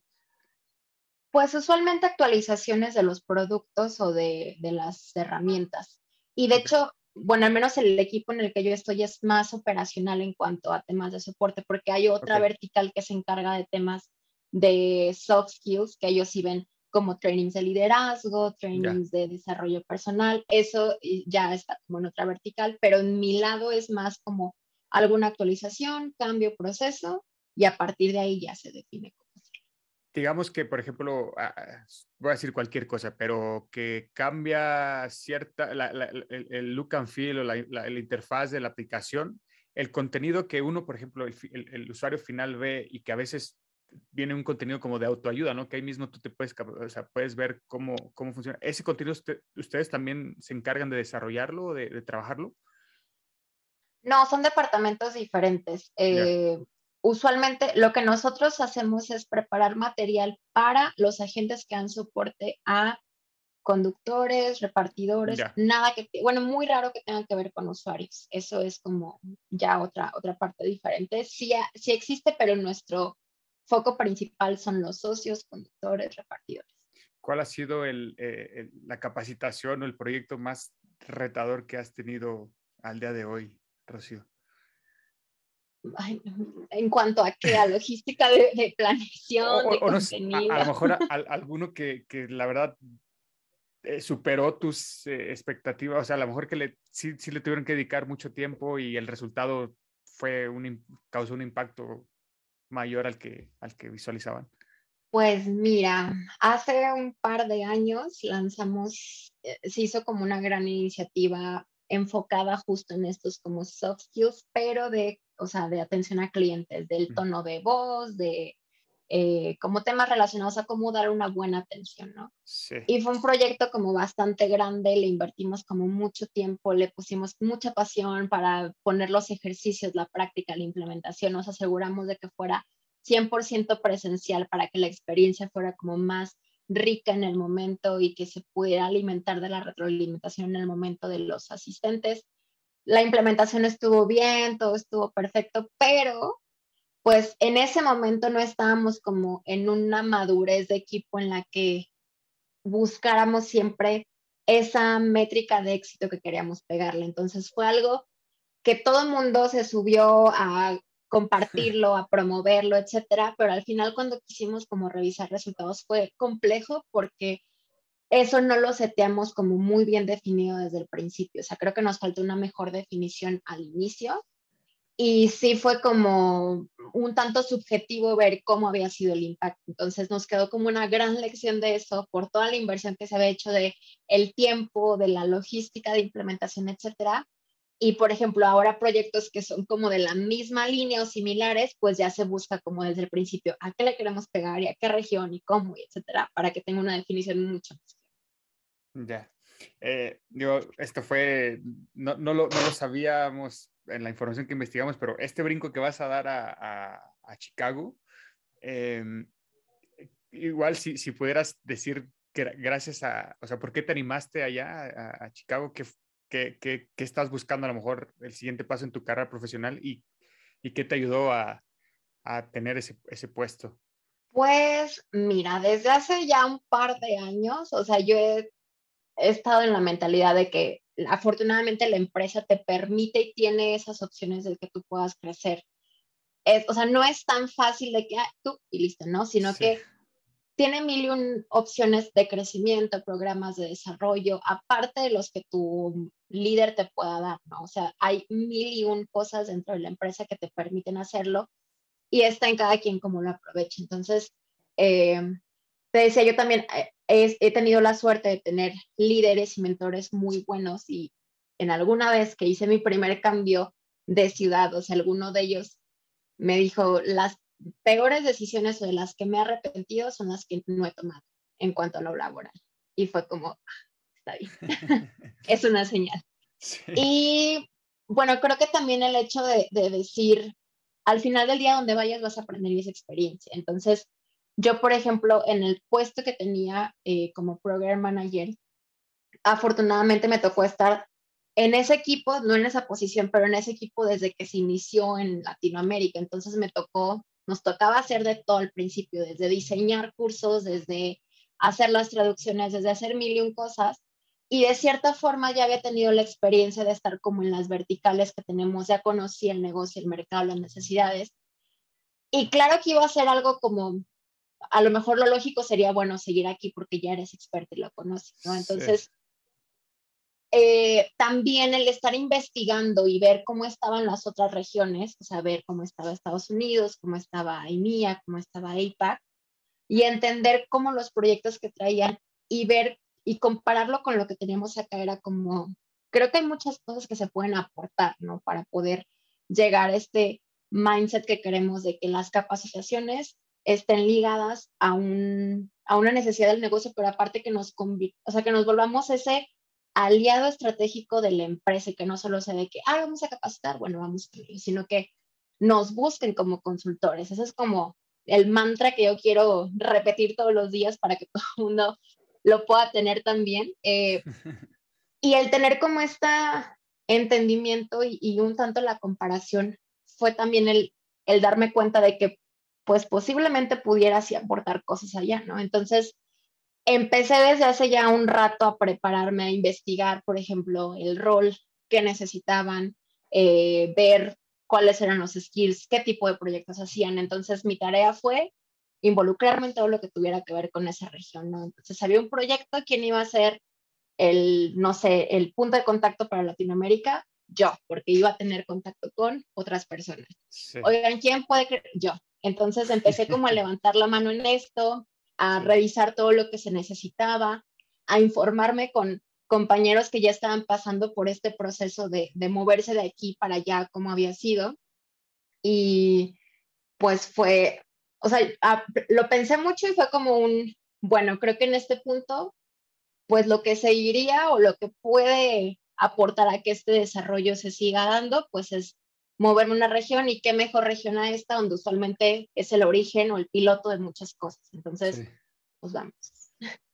Pues usualmente actualizaciones de los productos o de, de las herramientas. Y de hecho, bueno, al menos el equipo en el que yo estoy es más operacional en cuanto a temas de soporte, porque hay otra Ok. vertical que se encarga de temas de soft skills, que ellos sí ven como trainings de liderazgo, trainings de desarrollo personal, eso ya está como en otra vertical, pero en mi lado es más como alguna actualización, cambio, proceso, y a partir de ahí ya se define cómo digamos que, por ejemplo, voy a decir cualquier cosa, pero que cambia cierta, la- la- el, el look and feel o la, interfaz de la aplicación, el contenido que uno, por ejemplo, el, fi- el- el usuario final ve y que a veces viene un contenido como de autoayuda, ¿no? Que ahí mismo tú te puedes, o sea, puedes ver cómo, cómo funciona. ¿Ese contenido usted- ustedes también se encargan de desarrollarlo, de, de trabajarlo? No, son departamentos diferentes. Eh, Usualmente lo que nosotros hacemos es preparar material para los agentes que dan soporte a conductores, repartidores, nada que, bueno, muy raro que tengan que ver con usuarios. Eso es como ya otra, otra parte diferente. Sí, sí existe, pero nuestro foco principal son los socios, conductores, repartidores. ¿Cuál ha sido el, eh, el- la capacitación o el proyecto más retador que has tenido al día de hoy, Rocío? Ay, en cuanto a qué, a logística de, de O, planeación, de o- o no a- contenido. a, lo mejor a- al- alguno que, que la verdad eh, superó tus eh, expectativas, o sea, a lo mejor que le, sí, sí le tuvieron que dedicar mucho tiempo y el resultado fue un, causó un impacto mayor al que, al que visualizaban. Pues mira, hace un par de años lanzamos, eh, se hizo como una gran iniciativa enfocada justo en estos como soft skills, pero de, o sea, de atención a clientes, del tono de voz, de eh, como temas relacionados a cómo dar una buena atención, ¿no? Sí. Y fue un proyecto como bastante grande, le invertimos como mucho tiempo, le pusimos mucha pasión para poner los ejercicios, la práctica, la implementación, nos aseguramos de que fuera 100% presencial para que la experiencia fuera como más rica en el momento y que se pudiera alimentar de la retroalimentación en el momento de los asistentes. La implementación estuvo bien, todo estuvo perfecto, pero pues en ese momento no estábamos como en una madurez de equipo en la que buscáramos siempre esa métrica de éxito que queríamos pegarle. Entonces fue algo que todo el mundo se subió a compartirlo, a promoverlo, etcétera, pero al final cuando quisimos como revisar resultados fue complejo porque eso no lo seteamos como muy bien definido desde el principio. O sea, creo que nos faltó una mejor definición al inicio y sí fue como un tanto subjetivo ver cómo había sido el impacto. Entonces nos quedó como una gran lección de eso por toda la inversión que se había hecho de el tiempo, de la logística de implementación, etcétera. Y por ejemplo, ahora proyectos que son como de la misma línea o similares, pues ya se busca como desde el principio a qué le queremos pegar y a qué región y cómo, y etcétera, para que tenga una definición mucho más clara. Ya. Eh, digo, esto fue, no, no, lo, no lo sabíamos en la información que investigamos, pero este brinco que vas a dar a, a, a Chicago, eh, igual si, si pudieras decir que gracias a, o sea, ¿por qué te animaste allá a, a Chicago? ¿Qué, qué, qué, qué estás buscando a lo mejor el siguiente paso en tu carrera profesional y, y qué te ayudó a, a tener ese, ese puesto? Pues mira, desde hace ya un par de años, o sea, yo he he estado en la mentalidad de que afortunadamente la empresa te permite y tiene esas opciones de que tú puedas crecer. Es, o sea, no es tan fácil de que ah, tú y listo, ¿no? Sino Sí. que tiene mil y un opciones de crecimiento, programas de desarrollo, aparte de los que tu líder te pueda dar, ¿no? O sea, hay mil y un cosas dentro de la empresa que te permiten hacerlo y está en cada quien como lo aproveche. Entonces, eh, te decía, yo también eh, he tenido la suerte de tener líderes y mentores muy buenos y en alguna vez que hice mi primer cambio de ciudad, o sea, alguno de ellos me dijo, las peores decisiones o de las que me he arrepentido son las que no he tomado en cuanto a lo laboral. Y fue como, ah, está bien, es una señal. Y bueno, creo que también el hecho de, de, decir, al final del día donde vayas vas a aprender esa experiencia. Entonces, yo, por ejemplo, en el puesto que tenía eh, como program manager, afortunadamente me tocó estar en ese equipo, no en esa posición, pero en ese equipo desde que se inició en Latinoamérica. Entonces me tocó, nos tocaba hacer de todo al principio, desde diseñar cursos, desde hacer las traducciones, desde hacer mil y un cosas. Y de cierta forma ya había tenido la experiencia de estar como en las verticales que tenemos, ya conocí el negocio, el mercado, las necesidades. Y claro que iba a ser algo como a lo mejor lo lógico sería, bueno, seguir aquí porque ya eres experto y lo conoces, ¿no? Entonces, eh, también el estar investigando y ver cómo estaban las otras regiones, o sea, ver cómo estaba Estados Unidos, cómo estaba IMIA, cómo estaba APAC, y entender cómo los proyectos que traían y ver y compararlo con lo que teníamos acá era como, creo que hay muchas cosas que se pueden aportar, ¿no? Para poder llegar a este mindset que queremos de que las capacitaciones estén ligadas a, un, a una necesidad del negocio, pero aparte que nos, o sea, que nos volvamos ese aliado estratégico de la empresa y que no solo sea de que, ah, vamos a capacitar, bueno, vamos sino que nos busquen como consultores. Ese es como el mantra que yo quiero repetir todos los días para que todo el mundo lo pueda tener también. Eh, y el tener como este entendimiento y, y, un tanto la comparación fue también el, el darme cuenta de que pues posiblemente pudiera así aportar cosas allá, ¿no? Entonces, empecé desde hace ya un rato a prepararme, a investigar, por ejemplo, el rol que necesitaban, eh, ver cuáles eran los skills, qué tipo de proyectos hacían. Entonces, mi tarea fue involucrarme en todo lo que tuviera que ver con esa región, ¿no? Entonces, había un proyecto, ¿quién iba a ser el, no sé, el punto de contacto para Latinoamérica? Yo, porque iba a tener contacto con otras personas. Oigan, ¿quién puede creer? Yo. Entonces empecé como a levantar la mano en esto, a revisar todo lo que se necesitaba, a informarme con compañeros que ya estaban pasando por este proceso de, moverse de aquí para allá, como había sido. Y pues fue, o sea, lo pensé mucho y fue como un, bueno, creo que en este punto, pues lo que seguiría o lo que puede aportar a que este desarrollo se siga dando, pues es moverme a una región y qué mejor región a esta, donde usualmente es el origen o el piloto de muchas cosas. Entonces, pues vamos.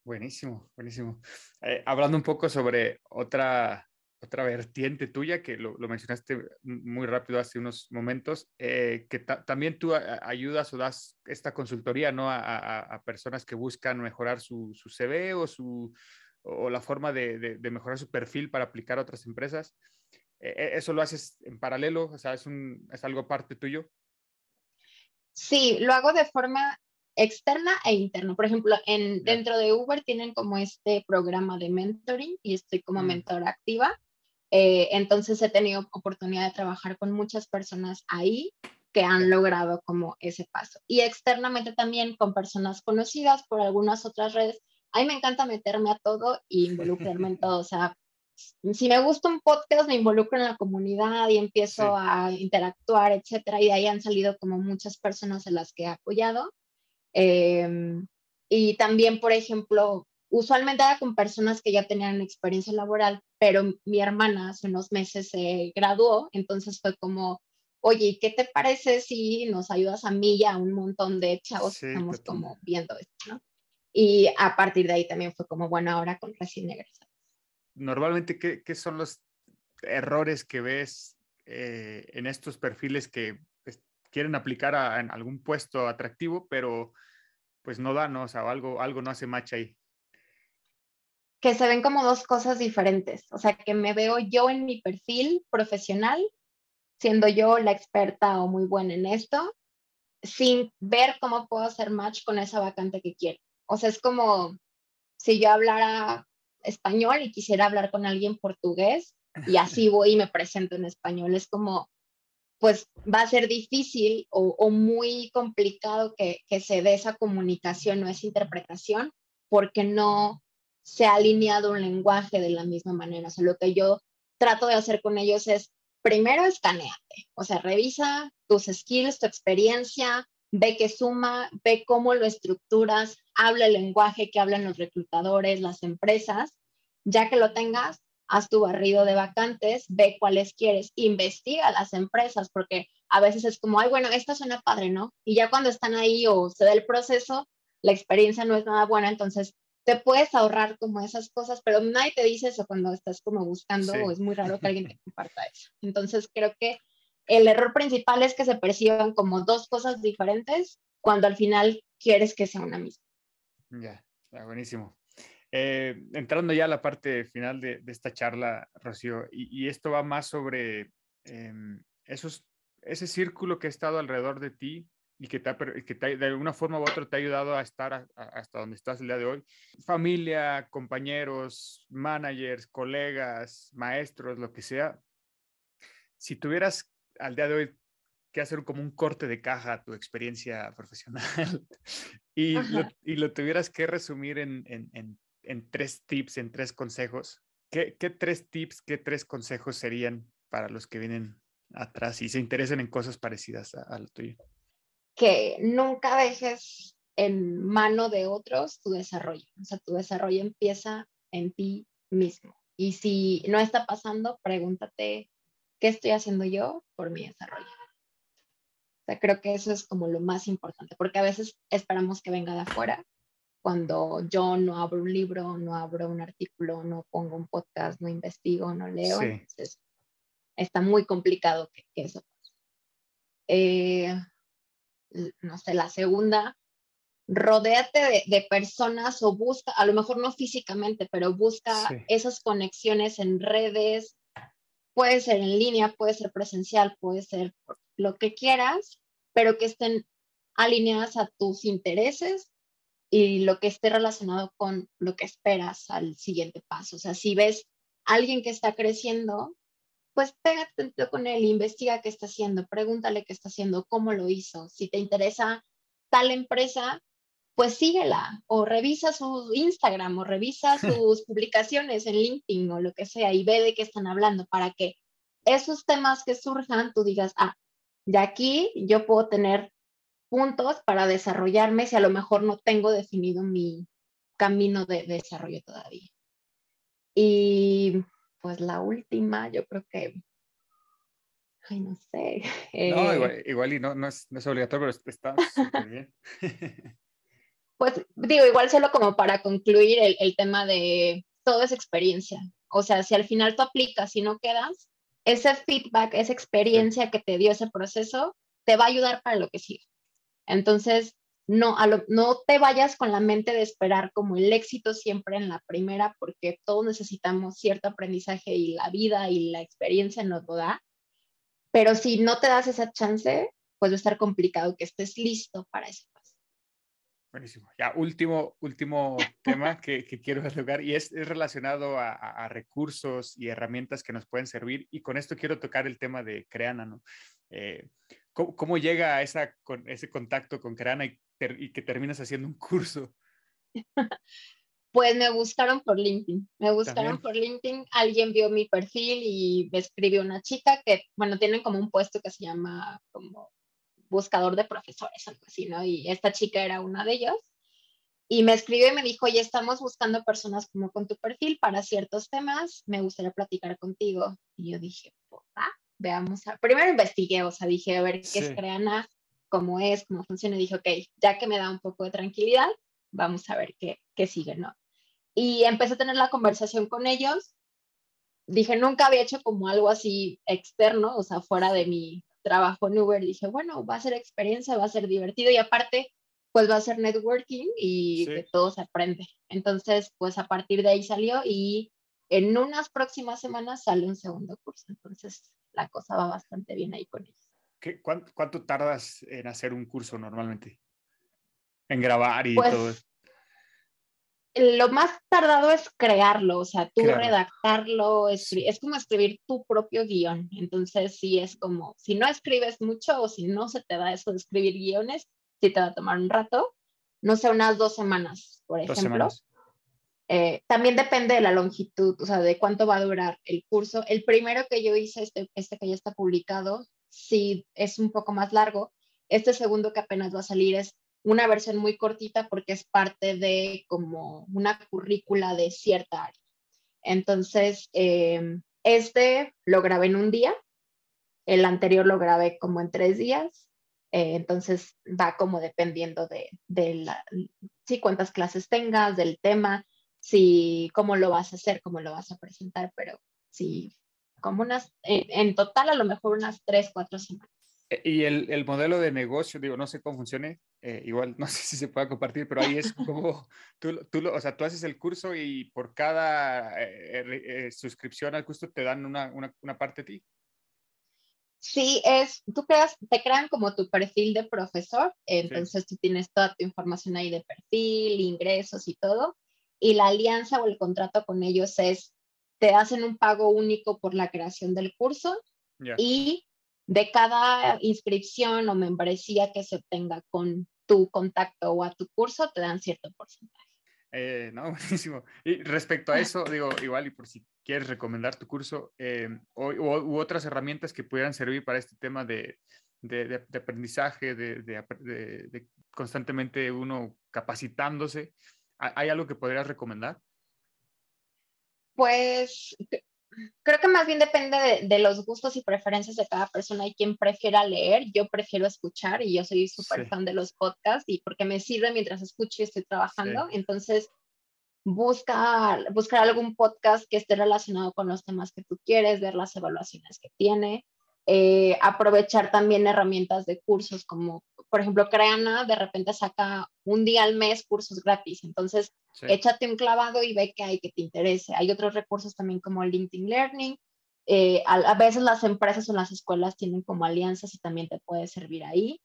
Buenísimo, buenísimo. Eh, hablando un poco sobre otra, otra vertiente tuya, que lo, mencionaste muy rápido hace unos momentos, eh, que también tú ayudas o das esta consultoría ¿no? a, personas que buscan mejorar su, su CV o, su, o la forma de, de, mejorar su perfil para aplicar a otras empresas. E, e, ¿Eso lo haces en paralelo? O sea, ¿es, un, es algo parte tuyo? Sí, lo hago de forma externa e interna. Por ejemplo, en, dentro de Uber tienen como este programa de mentoring y estoy como mm. mentora activa. Eh, entonces he tenido oportunidad de trabajar con muchas personas ahí que han logrado como ese paso. Y externamente también con personas conocidas por algunas otras redes. A mí me encanta meterme a todo y involucrarme en todo. O sea, si me gusta un podcast, me involucro en la comunidad y empiezo a interactuar, etcétera, y de ahí han salido como muchas personas a las que he apoyado. Em, y también, por ejemplo, usualmente era con personas que ya tenían experiencia laboral, pero mi hermana hace unos meses se graduó, entonces fue como, oye, ¿qué te parece si nos ayudas a mí y a un montón de chavos que estamos como viendo esto, ¿no? Y a partir de ahí también fue como, bueno, ahora con recién egresados normalmente, ¿qué, son los errores que ves eh, en estos perfiles que pues, quieren aplicar a, en algún puesto atractivo, pero pues no da, ¿no? O sea, algo, algo no hace match ahí. Que se ven como dos cosas diferentes. O sea, que me veo yo en mi perfil profesional, siendo yo la experta o muy buena en esto, sin ver cómo puedo hacer match con esa vacante que quiero. O sea, es como si yo hablara español y quisiera hablar con alguien portugués y así voy y me presento en español. Es como, pues va a ser difícil o, muy complicado que, que, se dé esa comunicación o esa interpretación porque no se ha alineado un lenguaje de la misma manera. O sea, lo que yo trato de hacer con ellos es, primero escaneate, o sea, revisa tus skills, tu experiencia, ve qué suma, ve cómo lo estructuras, habla el lenguaje que hablan los reclutadores, las empresas. Ya que lo tengas, haz tu barrido de vacantes, ve cuáles quieres, investiga las empresas, porque a veces es como, ay, bueno, esta suena padre, ¿no? Y ya cuando están ahí o se da el proceso, la experiencia no es nada buena, entonces te puedes ahorrar como esas cosas, pero nadie te dice eso cuando estás como buscando o es muy raro que alguien te comparta eso. Entonces creo que el error principal es que se perciban como dos cosas diferentes cuando al final quieres que sea una misma. Ya, buenísimo. Eh, entrando ya a la parte final de, esta charla, Rocío, y, esto va más sobre em, esos, ese círculo que ha estado alrededor de ti y que, te, de alguna forma u otra te ha ayudado a estar hasta donde estás el día de hoy. Familia, compañeros, managers, colegas, maestros, lo que sea. Si tuvieras al día de hoy que hacer como un corte de caja a tu experiencia profesional y, lo, y, lo, tuvieras que resumir en, en, en, tres tips, en tres consejos, ¿qué, ¿qué tres tips, qué tres consejos serían para los que vienen atrás y se interesen en cosas parecidas a, a lo tuyo? que nunca dejes en mano de otros tu desarrollo. O sea, tu desarrollo empieza en ti mismo. Y si no está pasando, pregúntate, ¿qué estoy haciendo yo por mi desarrollo? O sea, creo que eso es como lo más importante, porque a veces esperamos que venga de afuera. Cuando yo no abro un libro, no abro un artículo, no pongo un podcast, no investigo, no leo, entonces está muy complicado que, eso pase. Eh, no sé, la segunda, rodéate de, personas o busca, a lo mejor no físicamente, pero busca esas conexiones en redes, puede ser en línea, puede ser presencial, puede ser lo que quieras, pero que estén alineadas a tus intereses y lo que esté relacionado con lo que esperas al siguiente paso. O sea, si ves a alguien que está creciendo, pues pégate con él, investiga qué está haciendo, pregúntale qué está haciendo, cómo lo hizo. Si te interesa tal empresa, pues síguela o revisa su Instagram o revisa sus publicaciones en LinkedIn o lo que sea y ve de qué están hablando para que esos temas que surjan tú digas, ah, de aquí yo puedo tener puntos para desarrollarme si a lo mejor no tengo definido mi camino de desarrollo todavía. Y pues la última, yo creo que, ay, no sé. no, eh, igual, y no, no, es, no es obligatorio, pero está súper bien. pues digo, igual solo como para concluir el, el tema de todo es experiencia. O sea, si al final tú aplicas y no quedas, ese feedback, esa experiencia que te dio ese proceso, te va a ayudar para lo que sigue. Entonces, no, no te vayas con la mente de esperar como el éxito siempre en la primera, porque todos necesitamos cierto aprendizaje y la vida y la experiencia nos lo da. Pero si no te das esa chance, pues va a estar complicado que estés listo para ese paso. Buenísimo. Ya, último, último tema que, que, quiero tocar y es, es relacionado a, a, recursos y herramientas que nos pueden servir. Y con esto quiero tocar el tema de Creana, ¿no? Eh, ¿cómo, ¿cómo, llega esa, con, ese contacto con Creana y y que terminas haciendo un curso? Pues me buscaron por LinkedIn. Me buscaron por LinkedIn. Alguien vio mi perfil y me escribió una chica que, bueno, tienen como un puesto que se llama como buscador de profesores, algo así, ¿no? Y esta chica era una de ellos. Y me escribió y me dijo, oye, estamos buscando personas como con tu perfil para ciertos temas. Me gustaría platicar contigo. Y yo dije, pues, veamos. A... Primero investigué, o sea, dije, a ver qué es Creana, cómo es, cómo funciona, y dije, ok, ya que me da un poco de tranquilidad, vamos a ver qué, qué sigue, ¿no? Y empecé a tener la conversación con ellos. Dije, nunca había hecho como algo así externo, o sea, fuera de mi trabajo en Uber. Dije, bueno, va a ser experiencia, va a ser divertido y aparte, pues va a ser networking y de todo se aprende. Entonces, pues a partir de ahí salió y en unas próximas semanas sale un segundo curso. Entonces, la cosa va bastante bien ahí con ellos cuánto, tardas en hacer un curso normalmente? En grabar y pues, todo eso. Lo más tardado es crearlo, o sea, tú redactarlo, es como escribir tu propio guion. Entonces, sí es como, si no escribes mucho o si no se te da eso de escribir guiones, sí te va a tomar un rato, no sé, unas dos semanas, por Dos ejemplo. semanas. Eh, también depende de la longitud, o sea, de cuánto va a durar el curso. El primero que yo hice, este, este que ya está publicado, sí es un poco más largo. Este segundo que apenas va a salir es una versión muy cortita porque es parte de como una currícula de cierta área. Entonces, eh, este lo grabé en un día, el anterior lo grabé como en tres días, eh, entonces va como dependiendo de, de sí, cuántas clases tengas, del tema, si cómo lo vas a hacer, cómo lo vas a presentar, pero sí, como unas, en, en total a lo mejor unas tres, cuatro semanas. Eh, Y el, el modelo de negocio, digo, no sé cómo funcione, eh, igual no sé si se pueda compartir, pero ahí es como, tú, tú, lo- o sea, tú haces el curso y por cada eh, eh, suscripción al curso te dan una, una, una parte a ti. Sí, es, tú creas, te crean como tu perfil de profesor, entonces tú tienes toda tu información ahí de perfil, ingresos y todo, y la alianza o el contrato con ellos es, te hacen un pago único por la creación del curso Ya. y de cada inscripción o membresía que se obtenga con tu contacto o a tu curso, te dan cierto porcentaje. Eh, no, buenísimo. Y respecto a eso, digo, igual y por si quieres recomendar tu curso eh, o, u, u otras herramientas que pudieran servir para este tema de, de, de- de aprendizaje, de, constantemente uno capacitándose, ¿ha- ¿hay algo que podrías recomendar? Pues creo que más bien depende de, de los gustos y preferencias de cada persona y quien prefiera leer. Yo prefiero escuchar y yo soy súper Sí. fan de los podcasts y porque me sirve mientras escucho y estoy trabajando. Entonces, busca, buscar algún podcast que esté relacionado con los temas que tú quieres, ver las evaluaciones que tiene. eh, aprovechar también herramientas de cursos como, por ejemplo, Creana de repente saca un día al mes cursos gratis. Entonces, Sí. échate un clavado y ve que hay que te interese. Hay otros recursos también como LinkedIn Learning. eh, a, a veces las empresas o las escuelas tienen como alianzas y también te puede servir ahí.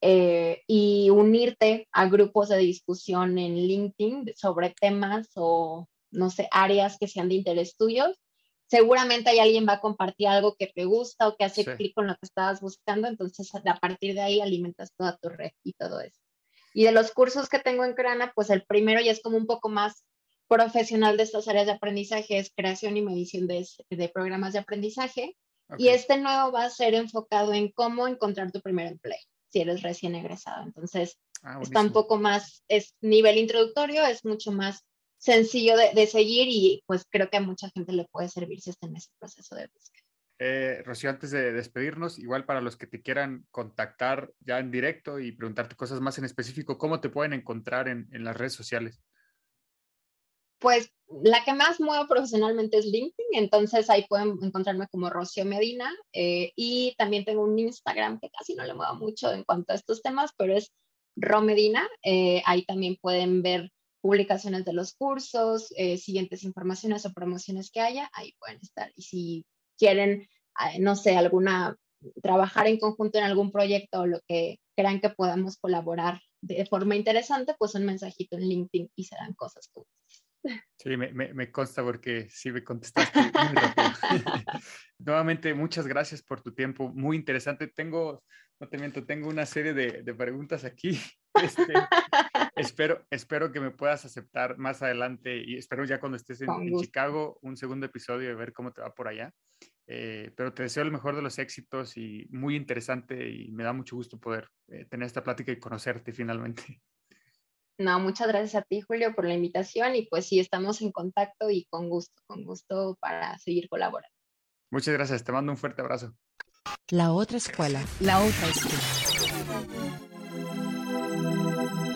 Eh, y unirte a grupos de discusión en LinkedIn sobre temas o, no sé, áreas que sean de interés tuyos. Seguramente hay alguien va a compartir algo que te gusta o que hace Sí. clic con lo que estabas buscando, entonces a partir de ahí alimentas toda tu red y todo eso. Y de los cursos que tengo en Crana, pues el primero ya es como un poco más profesional de estas áreas de aprendizaje, es creación y medición de, de programas de aprendizaje. Y este nuevo va a ser enfocado en cómo encontrar tu primer empleo, si eres recién egresado. Entonces, Ah, está un poco más, es nivel introductorio, es mucho más sencillo de, de seguir y pues creo que a mucha gente le puede servir si está en ese proceso de búsqueda. Eh, Rocío, antes de despedirnos, igual para los que te quieran contactar ya en directo y preguntarte cosas más en específico, ¿cómo te pueden encontrar en, en las redes sociales? Pues la que más muevo profesionalmente es LinkedIn, entonces ahí pueden encontrarme como Rocío Medina eh, y también tengo un Instagram que casi no le muevo mucho en cuanto a estos temas, pero es Romedina, eh, ahí también pueden ver publicaciones de los cursos, eh, siguientes informaciones o promociones que haya, ahí pueden estar. Y si quieren, eh, no sé, alguna, trabajar en conjunto en algún proyecto o lo que crean que podamos colaborar de forma interesante, pues un mensajito en LinkedIn y se dan cosas como Sí, me, me, me consta porque sí me contestaste. Nuevamente, muchas gracias por tu tiempo, muy interesante. Tengo, no te miento, tengo una serie de, de preguntas aquí. Este, espero, espero que me puedas aceptar más adelante y espero ya cuando estés en, en. Chicago un segundo episodio de ver cómo te va por allá. Eh, pero te deseo el mejor de los éxitos y muy interesante y me da mucho gusto poder eh, tener esta plática y conocerte finalmente. No, muchas gracias a ti, Julio, por la invitación y pues sí, estamos en contacto y con gusto, con gusto para seguir colaborando. Muchas gracias, te mando un fuerte abrazo. La otra escuela. La otra escuela.